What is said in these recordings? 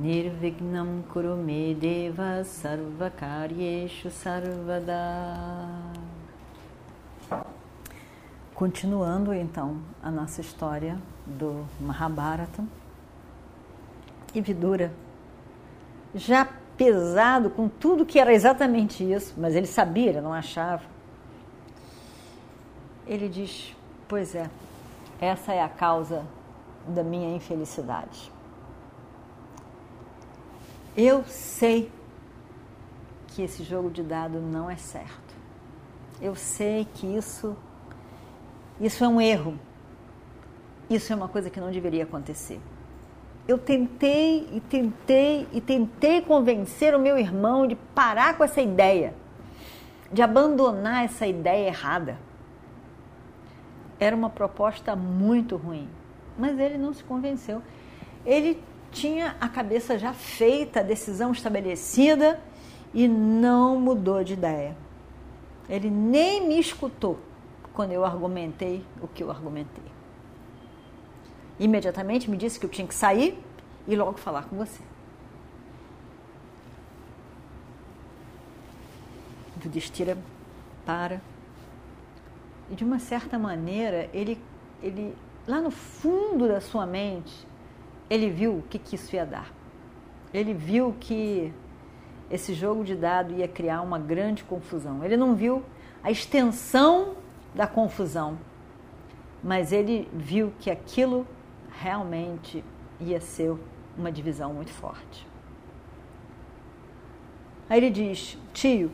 Nirvignam Kurume Deva Sarvakaryeshu Sarvada Continuando então a nossa história do Mahabharata e Vidura, já pesado com tudo que era exatamente isso, mas ele sabia, ele não achava. Ele diz: Pois é, essa é a causa da minha infelicidade. Eu sei que esse jogo de dado não é certo. Eu sei que isso isso é um erro. Isso é uma coisa que não deveria acontecer. Eu tentei e tentei e tentei convencer o meu irmão de parar com essa ideia, de abandonar essa ideia errada. Era uma proposta muito ruim, mas ele não se convenceu. Ele tinha a cabeça já feita, a decisão estabelecida e não mudou de ideia. Ele nem me escutou quando eu argumentei o que eu argumentei. Imediatamente me disse que eu tinha que sair e logo falar com você. Yudhishthira para. E de uma certa maneira, ele, ele lá no fundo da sua mente, ele viu o que, que isso ia dar. Ele viu que esse jogo de dado ia criar uma grande confusão. Ele não viu a extensão da confusão, mas ele viu que aquilo realmente ia ser uma divisão muito forte. Aí ele diz: Tio,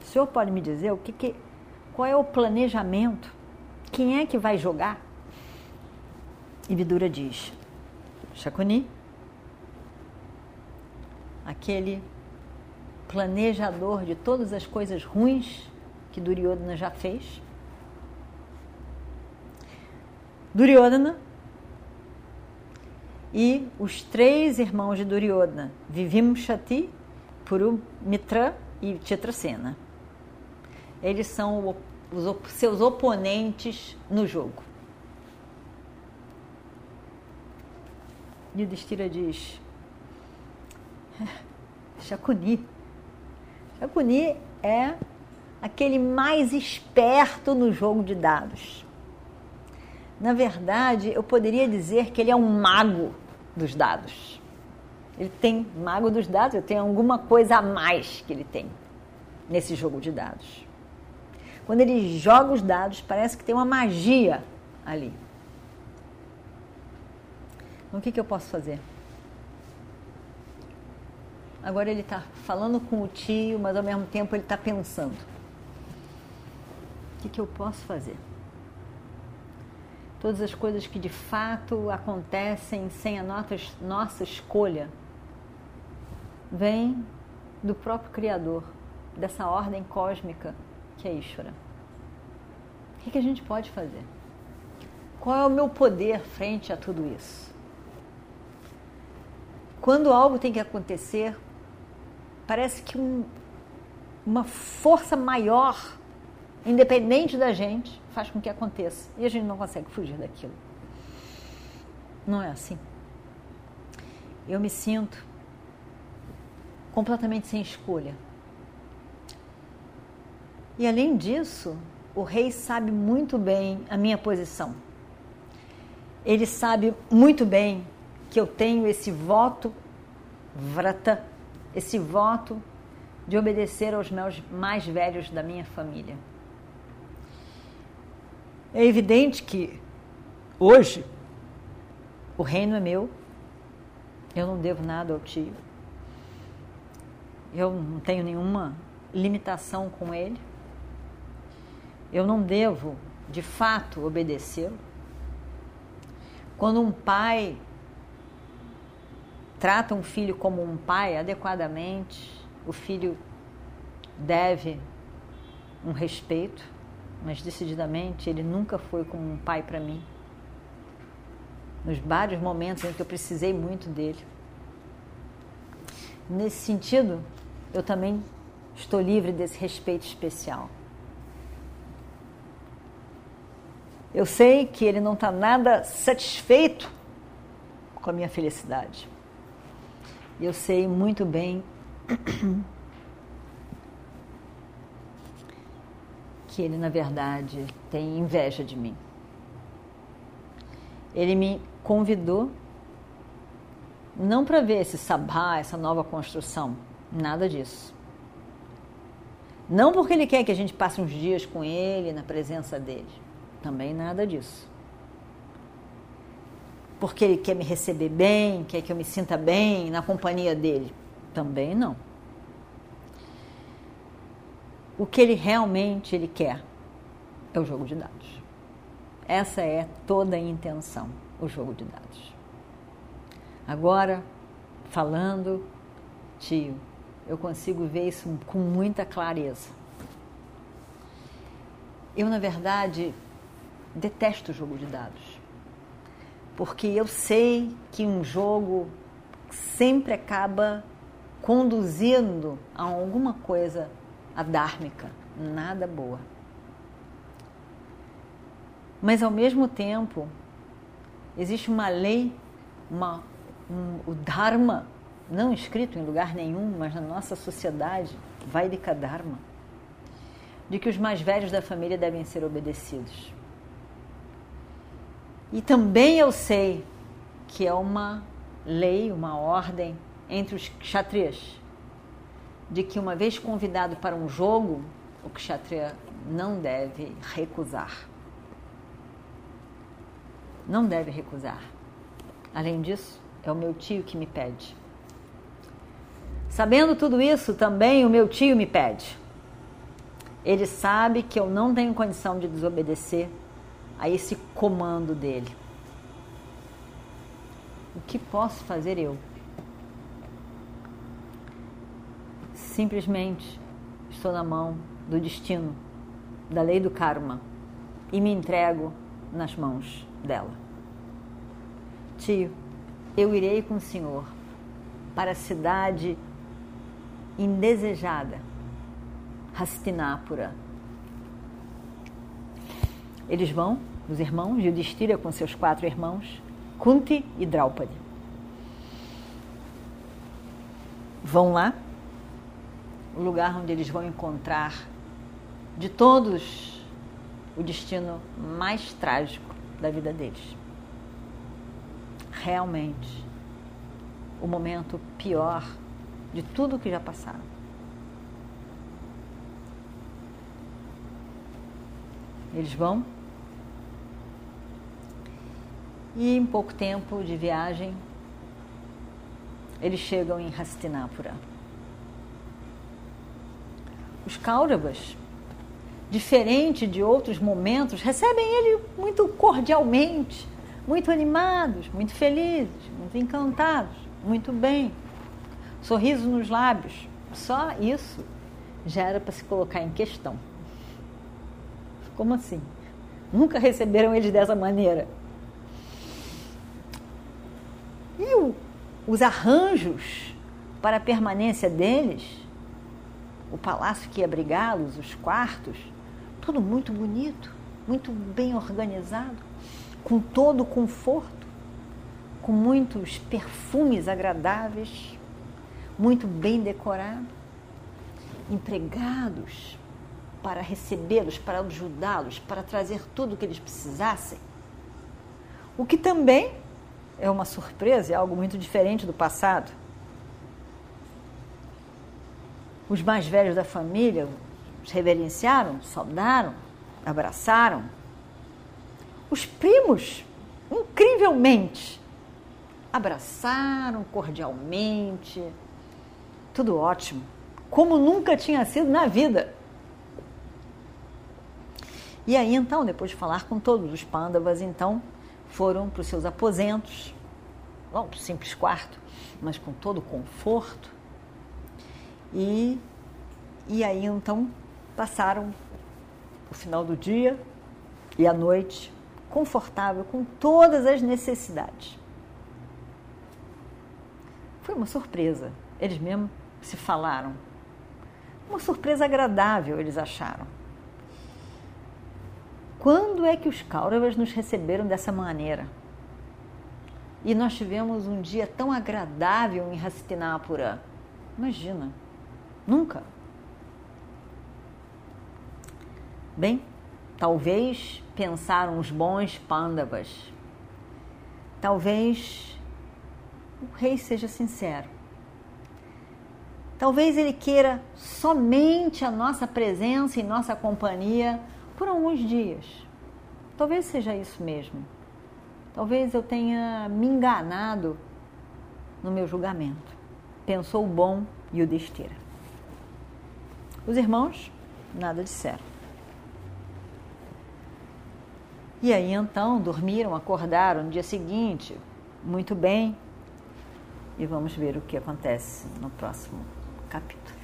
o senhor pode me dizer o que, que qual é o planejamento? Quem é que vai jogar? E Vidura diz: Shakuni, aquele planejador de todas as coisas ruins que Duryodhana já fez. Duryodhana e os três irmãos de Duryodhana, Vivimshati, Purumitra e Chitrasena. Eles são os seus oponentes no jogo. Yudhishthira diz: Shakuni. Shakuni é aquele mais esperto no jogo de dados. Na verdade, eu poderia dizer que ele é um mago dos dados. Ele tem mago dos dados, eu tenho alguma coisa a mais que ele tem nesse jogo de dados. Quando ele joga os dados, parece que tem uma magia ali. O que, que eu posso fazer? Agora ele está falando com o tio, mas ao mesmo tempo ele está pensando: o que, que eu posso fazer? Todas as coisas que de fato acontecem sem a nossa, nossa escolha vêm do próprio Criador, dessa ordem cósmica que é Ishvara. O que, que a gente pode fazer? Qual é o meu poder frente a tudo isso? Quando algo tem que acontecer, parece que um, uma força maior, independente da gente, faz com que aconteça. E a gente não consegue fugir daquilo. Não é assim. Eu me sinto completamente sem escolha. E além disso, o rei sabe muito bem a minha posição. Ele sabe muito bem que eu tenho esse voto vrata, esse voto de obedecer aos meus mais velhos da minha família. É evidente que hoje o reino é meu, eu não devo nada ao tio, eu não tenho nenhuma limitação com ele, eu não devo de fato obedecê-lo. Quando um pai trata um filho como um pai adequadamente, o filho deve um respeito, mas decididamente ele nunca foi como um pai para mim. Nos vários momentos em que eu precisei muito dele. Nesse sentido, eu também estou livre desse respeito especial. Eu sei que ele não está nada satisfeito com a minha felicidade. Eu sei muito bem que ele, na verdade, tem inveja de mim. Ele me convidou não para ver esse sabá, essa nova construção, nada disso. Não porque ele quer que a gente passe uns dias com ele, na presença dele, também nada disso. Porque ele quer me receber bem, quer que eu me sinta bem na companhia dele, também não o que ele realmente ele quer é o jogo de dados. Essa é toda a intenção, o jogo de dados. Agora, falando, tio, eu consigo ver isso com muita clareza. Eu, na verdade, detesto o jogo de dados. Porque eu sei que um jogo sempre acaba conduzindo a alguma coisa adármica, nada boa. Mas ao mesmo tempo, existe uma lei, uma, um, o Dharma, não escrito em lugar nenhum, mas na nossa sociedade, Vaidika Dharma, de que os mais velhos da família devem ser obedecidos. E também eu sei que é uma lei, uma ordem entre os kshatriyas, de que uma vez convidado para um jogo, o kshatriya não deve recusar. Não deve recusar. Além disso, é o meu tio que me pede. Sabendo tudo isso, também o meu tio me pede. Ele sabe que eu não tenho condição de desobedecer a esse comando dele. O que posso fazer eu? simplesmente estou na mão do destino, da lei do karma e me entrego nas mãos dela. Tio, eu irei com o senhor para a cidade indesejada, Hastinapura. Eles vão, os irmãos, Yudhishthira com seus quatro irmãos, Kunti e Draupadi. Vão lá o lugar onde eles vão encontrar de todos o destino mais trágico da vida deles. Realmente, o momento pior de tudo que já passaram. Eles vão e em pouco tempo de viagem eles chegam em Hastinapura os Kauravas, diferente de outros momentos, recebem ele muito cordialmente, muito animados, muito felizes, muito encantados, muito bem, sorriso nos lábios. Só isso já era para se colocar em questão. Como assim? Nunca receberam eles dessa maneira. E o, os arranjos para a permanência deles o palácio que ia abrigá-los, os quartos, tudo muito bonito, muito bem organizado, com todo o conforto, com muitos perfumes agradáveis, muito bem decorado, empregados para recebê-los, para ajudá-los, para trazer tudo o que eles precisassem. O que também é uma surpresa, é algo muito diferente do passado Os mais velhos da família os reverenciaram, saudaram, abraçaram. Os primos, incrivelmente, abraçaram cordialmente. Tudo ótimo, como nunca tinha sido na vida. E aí, então, depois de falar com todos os pândavas, então foram para os seus aposentos, um simples quarto, mas com todo o conforto. E, e aí então passaram o final do dia e a noite confortável com todas as necessidades. Foi uma surpresa. Eles mesmos se falaram. Uma surpresa agradável, eles acharam. Quando é que os Kauravas nos receberam dessa maneira? E nós tivemos um dia tão agradável em Hastinapura. Imagina, nunca. Bem, talvez pensaram os bons Pandavas. Talvez o rei seja sincero. Talvez ele queira somente a nossa presença e nossa companhia por alguns dias. Talvez seja isso mesmo. Talvez eu tenha me enganado no meu julgamento. Pensou o bom e o desteira. Os irmãos nada disseram. E aí então dormiram, acordaram no dia seguinte, muito bem. E vamos ver o que acontece no próximo capítulo.